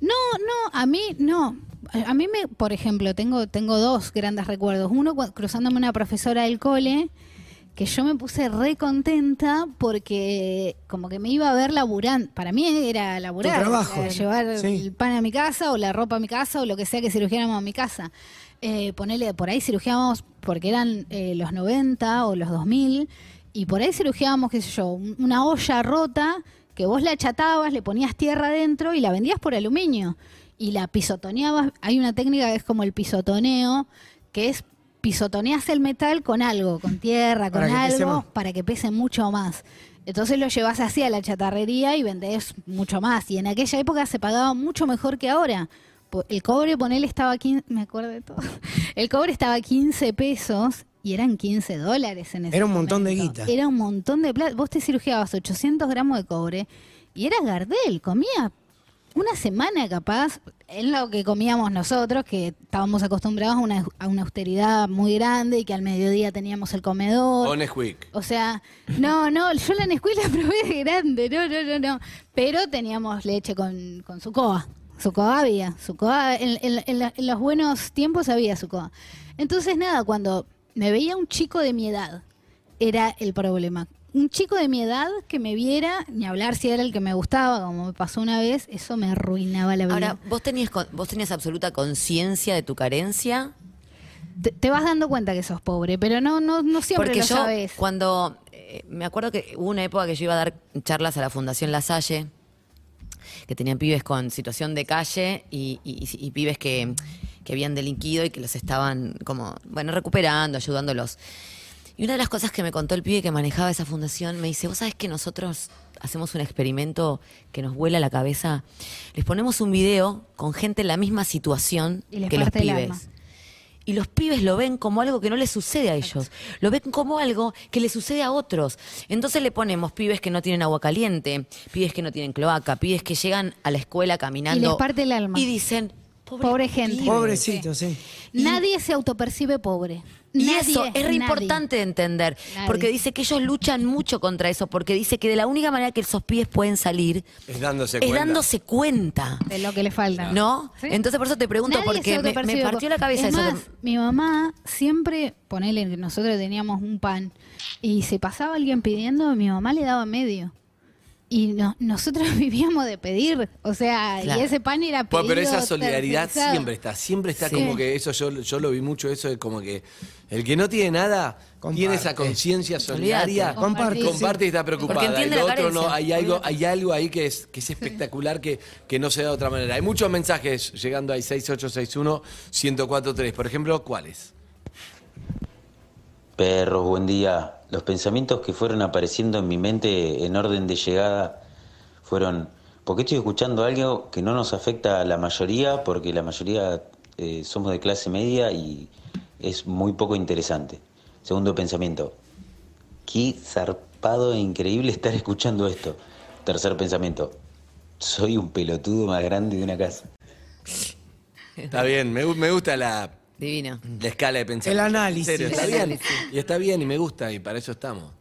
Speaker 2: No, no, a mí no. A mí me, por ejemplo, tengo, tengo dos grandes recuerdos. Uno cruzándome una profesora del cole, que yo me puse re contenta porque como que me iba a ver laburando. Para mí era laburar,
Speaker 5: trabajo.
Speaker 2: era llevar
Speaker 5: Sí.
Speaker 2: el pan a mi casa o la ropa a mi casa o lo que sea que cirugiáramos a mi casa. Eh, ponele, por ahí cirugiábamos porque eran eh, los 90 o los 2000 y por ahí cirugiábamos, qué sé yo, un- una olla rota que vos la achatabas, le ponías tierra adentro y la vendías por aluminio y la pisotoneabas. Hay una técnica que es como el pisotoneo, que es pisotoneas el metal con algo, con tierra, con
Speaker 5: Para
Speaker 2: algo, para que pese mucho más. Entonces lo llevas así a la chatarrería y vendés mucho más. Y en aquella época se pagaba mucho mejor que ahora. El cobre, ponele, estaba 15, me acuerdo de todo. <laughs> El cobre estaba 15 pesos y eran 15 dólares en ese
Speaker 5: Era un montón de guita.
Speaker 2: Era un montón de plata. Vos te cirugiabas 800 gramos de cobre y eras Gardel, comía una semana capaz, en lo que comíamos nosotros, que estábamos acostumbrados a una, a una austeridad muy grande y que al mediodía teníamos el comedor.
Speaker 1: O Nesquik.
Speaker 2: O sea, no, no, yo la Nesquik la probé de grande, no, no, no, no. Pero teníamos leche con, con sucoa. Sucoa había, sucoa, en, en- en la- en los buenos tiempos había sucoa. Entonces, nada, cuando me veía un chico de mi edad, era el problema. Un chico de mi edad que me viera, ni hablar si era el que me gustaba, como me pasó una vez, eso me arruinaba la vida.
Speaker 4: Ahora, ¿vos tenías, vos tenías absoluta conciencia de tu carencia?
Speaker 2: te, te vas dando cuenta que sos pobre, pero no, no, no siempre
Speaker 4: Porque
Speaker 2: lo
Speaker 4: yo,
Speaker 2: sabes.
Speaker 4: cuando. eh, me acuerdo que hubo una época que yo iba a dar charlas a la Fundación La Salle, que tenían pibes con situación de calle y, y- y pibes que, que habían delinquido y que los estaban, como, bueno, recuperando, ayudándolos. Y una de las cosas que me contó el pibe que manejaba esa fundación, me dice, vos sabés que nosotros hacemos un experimento que nos vuela la cabeza. Les ponemos un video con gente en la misma situación
Speaker 2: Y les
Speaker 4: que los pibes. y los pibes lo ven como algo que no les sucede a ellos. Lo ven como algo que le sucede a otros. Entonces le ponemos pibes que no tienen agua caliente, pibes que no tienen cloaca, pibes que llegan a la escuela caminando.
Speaker 2: Y les parte el alma.
Speaker 4: Y dicen, pobre,
Speaker 2: Pobre gente.
Speaker 4: pibe".
Speaker 5: Pobrecito, sí.
Speaker 4: Y-
Speaker 2: Nadie se autopercibe pobre.
Speaker 4: Y
Speaker 2: Nadie,
Speaker 4: eso es re importante de entender,
Speaker 2: Nadie.
Speaker 4: porque dice que ellos luchan mucho contra eso, porque dice que de la única manera que esos pibes pueden salir
Speaker 1: Es dándose
Speaker 4: es
Speaker 1: cuenta.
Speaker 4: dándose cuenta.
Speaker 2: De lo que le falta.
Speaker 4: ¿No?
Speaker 2: ¿Sí?
Speaker 4: Entonces por eso te pregunto,
Speaker 2: Nadie
Speaker 4: porque me, partió la cabeza
Speaker 2: Es
Speaker 4: eso.
Speaker 2: mi mamá siempre, ponele, que nosotros teníamos un pan y se pasaba alguien pidiendo, mi mamá le daba medio. Y no- nosotros <laughs> vivíamos de pedir, o sea,
Speaker 4: Claro.
Speaker 2: y ese pan era pedido.
Speaker 1: Bueno, pero esa solidaridad
Speaker 2: tercerizado.
Speaker 1: siempre está, siempre está
Speaker 4: Sí.
Speaker 1: como que eso yo, yo lo vi mucho, eso de como que el que no tiene nada
Speaker 5: Comparte.
Speaker 1: tiene esa conciencia solidaria.
Speaker 5: Comparte,
Speaker 1: comparte y está preocupada.
Speaker 4: Porque entiende
Speaker 1: y lo
Speaker 4: la
Speaker 1: otro no, hay algo, hay algo ahí que es, que es espectacular que, que no se da de otra manera. Hay muchos mensajes llegando ahí 6861-1043. Por ejemplo, ¿cuáles?
Speaker 7: Perros, buen día. Los pensamientos que fueron apareciendo en mi mente en orden de llegada fueron, ¿por qué estoy escuchando algo que no nos afecta a la mayoría? Porque la mayoría eh, somos de clase media y es muy poco interesante. Segundo pensamiento, qué zarpado e increíble estar escuchando esto. Tercer pensamiento, soy un pelotudo más grande de una casa.
Speaker 1: Está bien, me, gu- me gusta la,
Speaker 4: Divino.
Speaker 1: la escala de pensamiento.
Speaker 5: El análisis.
Speaker 1: En serio, está bien. Y está bien y me gusta y para eso estamos.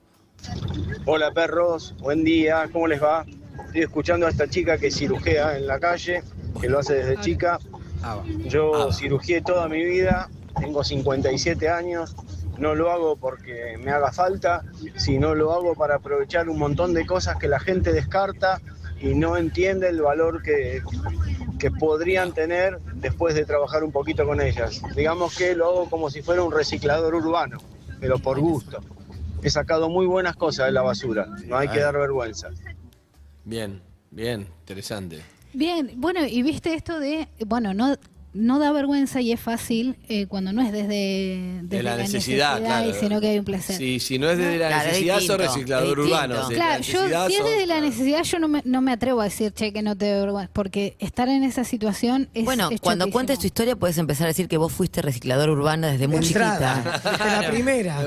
Speaker 8: Hola perros, buen día, ¿cómo les va? Estoy escuchando a esta chica que cirujea en la calle, que lo hace desde chica. Yo
Speaker 1: Ah.
Speaker 8: cirugié toda mi vida, tengo 57 años, no lo hago porque me haga falta, sino lo hago para aprovechar un montón de cosas que la gente descarta y no entiende el valor que, que podrían tener después de trabajar un poquito con ellas. Digamos que lo hago como si fuera un reciclador urbano, pero por gusto. He sacado muy buenas cosas de la basura, no hay que dar vergüenza.
Speaker 1: Bien, bien, interesante.
Speaker 2: Bien, bueno, y viste esto de, bueno, no no da vergüenza y es fácil eh, cuando no es desde, desde
Speaker 1: la necesidad, claro.
Speaker 2: y sino que hay un placer.
Speaker 1: Sí, si no es desde la
Speaker 4: Claro, es
Speaker 1: necesidad, sos reciclador urbano.
Speaker 2: Claro, yo
Speaker 1: necesidad
Speaker 2: si es desde la necesidad yo no me, no me atrevo a decir, che, que no te da vergüenza, porque estar en esa situación es
Speaker 4: Bueno,
Speaker 2: es
Speaker 4: cuando cuentes tu historia puedes empezar a decir que vos fuiste reciclador urbana desde muy
Speaker 5: entrada, <laughs>
Speaker 4: chiquita.
Speaker 5: desde la primera.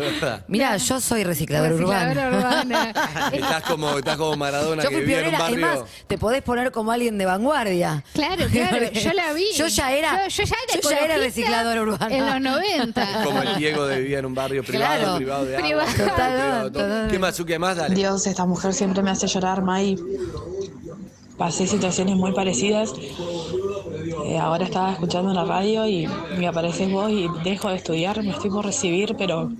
Speaker 4: Mira, yo soy reciclador
Speaker 2: Recicladora
Speaker 4: urbana.
Speaker 2: urbana. <laughs>
Speaker 1: Estás como, estás como Maradona
Speaker 4: Yo
Speaker 1: que
Speaker 4: fui
Speaker 1: vivía en un barrio.
Speaker 4: más, te podés poner como alguien de vanguardia.
Speaker 2: Claro, claro, <laughs> yo la vi.
Speaker 4: Yo ya era,
Speaker 2: Yo, yo ya era,
Speaker 4: yo ya era
Speaker 2: ecologista
Speaker 4: reciclador urbana.
Speaker 2: En los 90. <laughs>
Speaker 1: Como el Diego de vivía en un barrio privado,
Speaker 4: Claro.
Speaker 1: privado de agua,
Speaker 2: Privado.
Speaker 1: privado,
Speaker 4: Total,
Speaker 1: privado, todo.
Speaker 4: total.
Speaker 1: ¿Qué más, ¿Qué más? Dale.
Speaker 9: Dios, esta mujer siempre me hace llorar, May. Pasé situaciones muy parecidas. Eh, ahora estaba escuchando la radio y me apareces vos y dejo de estudiar, me estoy por recibir, pero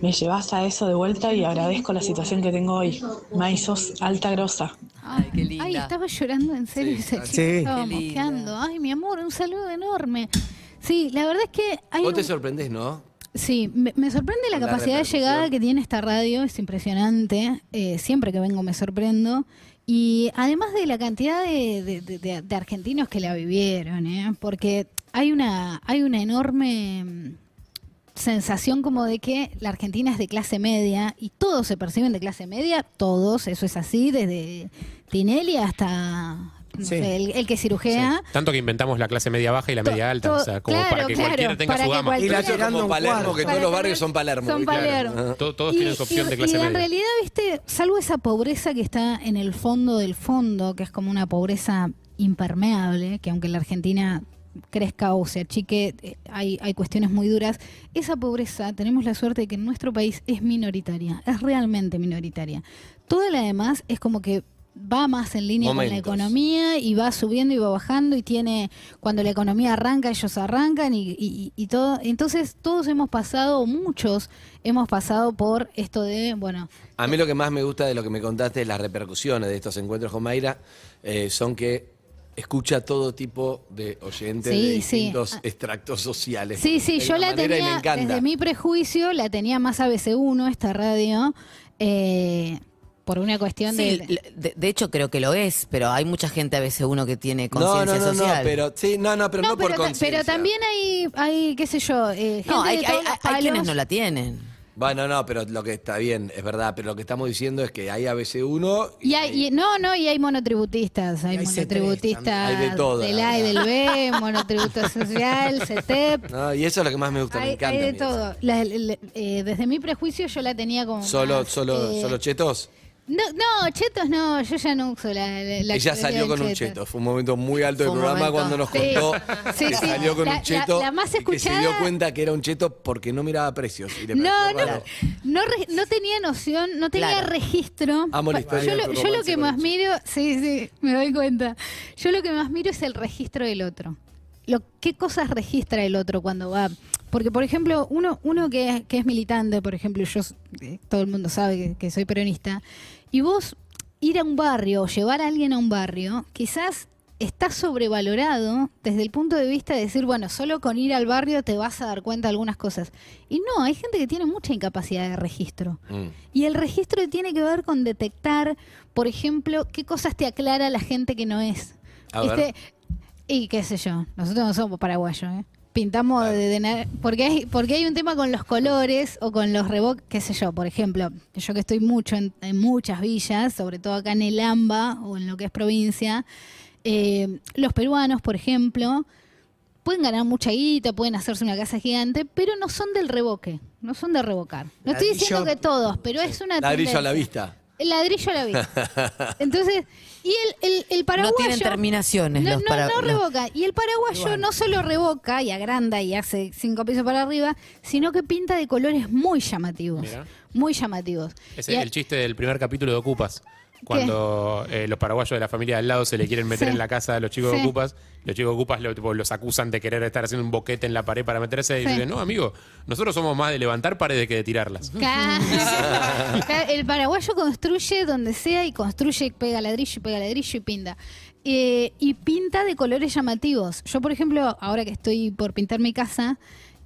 Speaker 9: me llevas a eso de vuelta y agradezco la situación que tengo hoy. May, sos alta grosa.
Speaker 4: Ay, qué linda.
Speaker 2: Ay, estaba llorando en serio
Speaker 1: Sí,
Speaker 2: esa chica.
Speaker 5: Sí.
Speaker 2: Estaba mosqueando. Ay, mi amor, un saludo enorme. Sí, la verdad es que hay
Speaker 1: Vos
Speaker 2: un-
Speaker 1: te sorprendés, ¿no?
Speaker 2: Sí, me, me sorprende la
Speaker 1: La
Speaker 2: capacidad de llegada que tiene esta radio, es impresionante. Eh, siempre que vengo me sorprendo. Y además de la cantidad de, de- de- de- de argentinos que la vivieron, ¿eh? porque hay una, hay una enorme sensación como de que la Argentina es de clase media y todos se perciben de clase media, todos, eso es así, desde Tinelli hasta no
Speaker 5: Sí.
Speaker 2: sé, el, el que cirujea.
Speaker 3: Tanto que inventamos la clase media baja y la
Speaker 2: To-
Speaker 3: media alta,
Speaker 2: to-
Speaker 3: o sea, como
Speaker 2: claro,
Speaker 3: para que
Speaker 2: claro,
Speaker 3: cualquiera tenga
Speaker 2: para
Speaker 3: su gama.
Speaker 5: Y la
Speaker 1: como Palermo, que todos los barrios son Palermo.
Speaker 2: Son. Palermo.
Speaker 3: To- Todos tienen su opción
Speaker 2: y-
Speaker 3: de clase
Speaker 2: y en realidad, viste, salvo esa pobreza que está en el fondo del fondo, que es como una pobreza impermeable, que aunque la Argentina crezca o se achique, eh, hay, hay cuestiones muy duras. Esa pobreza, tenemos la suerte de que en nuestro país es minoritaria, es realmente minoritaria. Toda la demás es como que va más en línea con la economía y va subiendo y va bajando y tiene, cuando la economía arranca, ellos arrancan y, y- y todo. Entonces todos hemos pasado, muchos hemos pasado por esto de, bueno,
Speaker 1: A mí lo que más me gusta de lo que me contaste es las repercusiones de estos encuentros con Mayra, eh, son que escucha todo tipo de oyentes
Speaker 2: Sí,
Speaker 1: de distintos
Speaker 2: Ah.
Speaker 1: extractos sociales.
Speaker 2: Sí, sí, yo la tenía, desde mi prejuicio, la tenía más ABC1, esta radio, eh, por una cuestión
Speaker 4: Sí,
Speaker 2: de...
Speaker 4: de, de hecho creo que lo es, pero hay mucha gente a veces uno que tiene
Speaker 1: No, no,
Speaker 4: conciencia
Speaker 1: no, no,
Speaker 4: social.
Speaker 1: pero sí, no, no, pero no,
Speaker 2: No,
Speaker 1: por
Speaker 2: pero,
Speaker 1: conciencia.
Speaker 2: pero también hay, hay, qué sé yo, eh, gente
Speaker 4: No, hay,
Speaker 2: de
Speaker 4: hay-
Speaker 2: todos los
Speaker 4: hay quienes no la tienen.
Speaker 1: Bueno, no, pero lo que está bien, es verdad, pero lo que estamos diciendo es que hay ABC1
Speaker 2: Y hay, y- no, no, y hay monotributistas. Hay,
Speaker 5: hay C3
Speaker 2: monotributistas
Speaker 1: también. Hay de todo,
Speaker 2: del A y del B, monotributo social, <laughs> CETEP.
Speaker 1: No, y eso es lo que más me gusta, me
Speaker 2: Hay,
Speaker 1: encanta.
Speaker 2: hay de todo. La- la- eh, desde mi prejuicio yo la tenía como.
Speaker 1: Solo,
Speaker 2: más,
Speaker 1: solo,
Speaker 2: eh,
Speaker 1: solo chetos.
Speaker 2: No, no, chetos no, yo ya no uso la. la la
Speaker 1: Ella salió con un
Speaker 2: cheto.
Speaker 1: Fue un momento muy alto del programa
Speaker 4: momento.
Speaker 1: cuando nos contó
Speaker 2: Sí,
Speaker 1: que
Speaker 2: sí.
Speaker 1: salió con
Speaker 2: La-
Speaker 1: un cheto
Speaker 2: la más
Speaker 1: y que se dio cuenta que era un cheto porque no miraba precios. Y le
Speaker 2: No, no, no, re- no tenía noción, no tenía
Speaker 4: Claro.
Speaker 2: registro.
Speaker 1: Amo la historia
Speaker 2: yo, lo, yo lo que más miro, sí, sí, me doy cuenta. Yo lo que más miro es el registro del otro. Lo, ¿Qué cosas registra el otro cuando va? Porque, por ejemplo, uno, uno que, es, que es militante, por ejemplo, yo, eh, todo el mundo sabe que, que soy peronista, y vos ir a un barrio o llevar a alguien a un barrio, quizás está sobrevalorado desde el punto de vista de decir, bueno, solo con ir al barrio te vas a dar cuenta de algunas cosas. Y no, hay gente que tiene mucha incapacidad de registro.
Speaker 1: Mm.
Speaker 2: Y el registro tiene que ver con detectar, por ejemplo, qué cosas te aclara la gente que no es.
Speaker 1: A ver.
Speaker 2: Este, y qué sé yo, nosotros no somos paraguayos, ¿eh? Pintamos de, de na- porque hay porque hay un tema con los colores o con los revoques, qué sé yo, por ejemplo, yo que estoy mucho en, en muchas villas, sobre todo acá en el AMBA o en lo que es provincia, eh, los peruanos, por ejemplo, pueden ganar mucha guita, pueden hacerse una casa gigante, pero no son del revoque, no son de revocar. No estoy diciendo que todos, pero es una
Speaker 1: Ladrillo a la vista.
Speaker 2: El ladrillo a la vista. <laughs> Entonces, y el, el, el paraguayo...
Speaker 4: tienen terminaciones
Speaker 2: No,
Speaker 4: los
Speaker 2: no,
Speaker 4: para-
Speaker 2: no
Speaker 4: los-
Speaker 2: revoca. Y el paraguayo no solo revoca y agranda y hace cinco pisos para arriba, sino que pinta de colores muy llamativos.
Speaker 3: Mira.
Speaker 2: Muy llamativos.
Speaker 3: Es
Speaker 2: Y a-
Speaker 3: el chiste del primer capítulo de Ocupas. Cuando eh, los paraguayos de la familia de al lado se le quieren meter
Speaker 2: Sí.
Speaker 3: en la casa de los chicos de. Ocupas, los chicos de Ocupas lo- tipo, los acusan de querer estar haciendo un boquete en la pared para meterse y dicen, no, amigo, nosotros somos más de levantar paredes que de tirarlas.
Speaker 2: El paraguayo construye donde sea y construye, pega ladrillo y pega ladrillo y pinta. Eh, y pinta de colores llamativos. Yo, por ejemplo, ahora que estoy por pintar mi casa,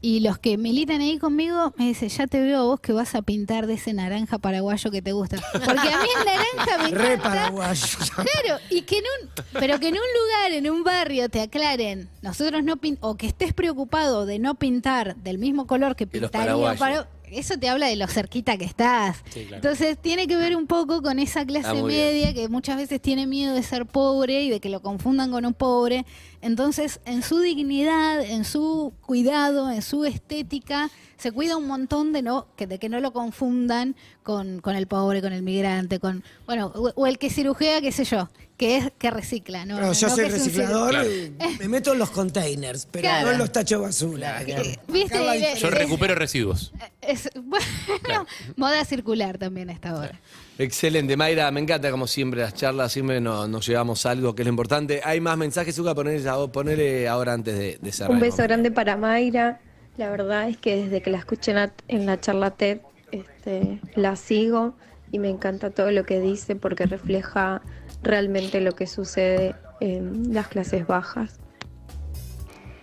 Speaker 2: y los que militan ahí conmigo me dicen, ya te veo a vos que vas a pintar de ese naranja paraguayo que te gusta. Porque a mí el naranja me <laughs>
Speaker 5: Re
Speaker 2: encanta.
Speaker 5: paraguayo.
Speaker 2: Claro, y que en un, pero que en un lugar, en un barrio, te aclaren, nosotros no pin- o que estés preocupado de no pintar del mismo color que pintaría
Speaker 1: paraguayos.
Speaker 2: para- eso te habla de lo cerquita que estás.
Speaker 3: Sí, claro.
Speaker 2: Entonces tiene que ver un poco con esa clase
Speaker 1: Ah,
Speaker 2: media que muchas veces tiene miedo de ser pobre y de que lo confundan con un pobre. Entonces, en su dignidad, en su cuidado, en su estética, se cuida un montón de no que de que no lo confundan con, con el pobre, con el migrante, con bueno, o, o el que cirujea, qué sé yo, que es que recicla, ¿no?
Speaker 5: No,
Speaker 2: No,
Speaker 5: yo
Speaker 2: no
Speaker 5: soy reciclador,
Speaker 3: Claro.
Speaker 5: y me meto en los containers, pero
Speaker 2: Claro.
Speaker 5: no en los tachos basura.
Speaker 2: ciru- ¿Viste? Eh,
Speaker 3: Yo
Speaker 2: eh,
Speaker 3: recupero residuos.
Speaker 2: es- <laughs> bueno, moda circular también a esta hora.
Speaker 1: Excelente, Mayra, me encanta como siempre las charlas, siempre nos, nos llevamos algo que es lo importante. Hay más mensajes, Zucca, ponerle, ponele ahora antes de, de cerrar.
Speaker 10: Un beso grande para Mayra. La verdad es que desde que la escuché en la, en la charla TED, este, la sigo y me encanta todo lo que dice porque refleja realmente lo que sucede en las clases bajas.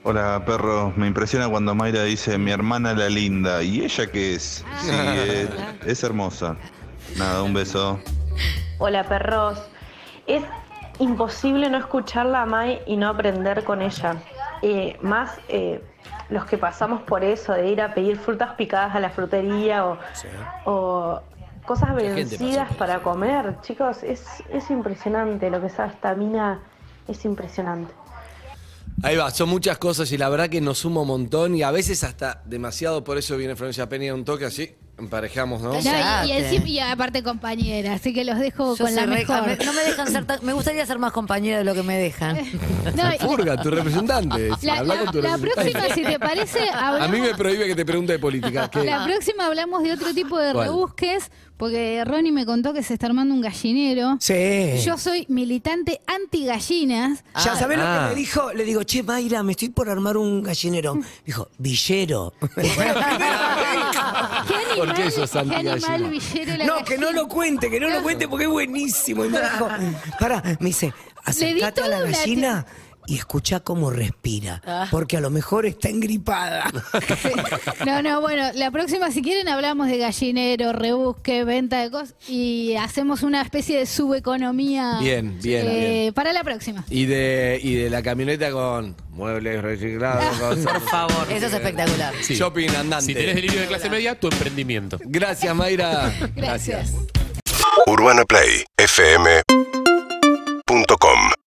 Speaker 11: Hola perro, me impresiona cuando Mayra dice mi hermana la linda. ¿Y ella qué es? Sí, es, es hermosa. Nada, un beso.
Speaker 12: Hola perros. Es imposible no escucharla a Mai y no aprender con ella. Eh, más eh, los que pasamos por eso, de ir a pedir frutas picadas a la frutería o, o cosas vencidas para comer. Chicos, es, es impresionante lo que sabe esta mina. Es impresionante.
Speaker 1: Ahí va, son muchas cosas y la verdad que nos suma un montón y a veces hasta demasiado, por eso viene Florencia Peña un toque así, emparejamos, ¿no?
Speaker 2: Y, encima- aparte compañera, así que los dejo
Speaker 4: Yo
Speaker 2: con la
Speaker 4: soy re-
Speaker 2: mejor.
Speaker 4: me- no me dejan ser tan- me gustaría ser más compañera de lo que me dejan. <laughs>
Speaker 2: No, y-
Speaker 1: Furga, tu representante.
Speaker 2: La,
Speaker 1: Habla
Speaker 2: la-
Speaker 1: con tu
Speaker 2: la
Speaker 1: representante.
Speaker 2: próxima, si te parece,
Speaker 1: A mí me prohíbe que te pregunte de política. ¿qué?
Speaker 2: la próxima hablamos de otro tipo de
Speaker 1: ¿Cuál?
Speaker 2: rebusques, porque Ronnie me contó que se está armando un gallinero.
Speaker 5: Sí.
Speaker 2: Yo soy militante anti-gallinas.
Speaker 5: Ya sabés lo
Speaker 1: ah.
Speaker 5: que me dijo, le digo, che, Mayra, me estoy por armar un gallinero. Dijo, villero. <laughs>
Speaker 2: ¿Qué animal,
Speaker 1: ¿Por qué sos
Speaker 2: qué
Speaker 1: anti-gallina?
Speaker 2: animal villero la
Speaker 5: No, que no lo cuente, que no lo cuente porque es buenísimo. Y me dijo, pará, me dice, acercate a la gallina y escucha cómo respira,
Speaker 4: Ah.
Speaker 5: porque a lo mejor está engripada. <laughs>
Speaker 2: No, no, bueno, la próxima, si quieren, hablamos de gallinero, rebusque, venta de cosas y hacemos una especie de subeconomía.
Speaker 1: Bien, bien,
Speaker 2: eh,
Speaker 1: bien.
Speaker 2: Para la próxima.
Speaker 1: Y de, y de la camioneta con muebles reciclados. <laughs> con-
Speaker 4: Por favor. Eso es espectacular.
Speaker 3: Sí.
Speaker 1: Shopping andante.
Speaker 3: Si tenés delirio de clase media, tu emprendimiento.
Speaker 1: Gracias, Mayra. <laughs>
Speaker 2: Gracias.
Speaker 13: UrbanaPlayFM.com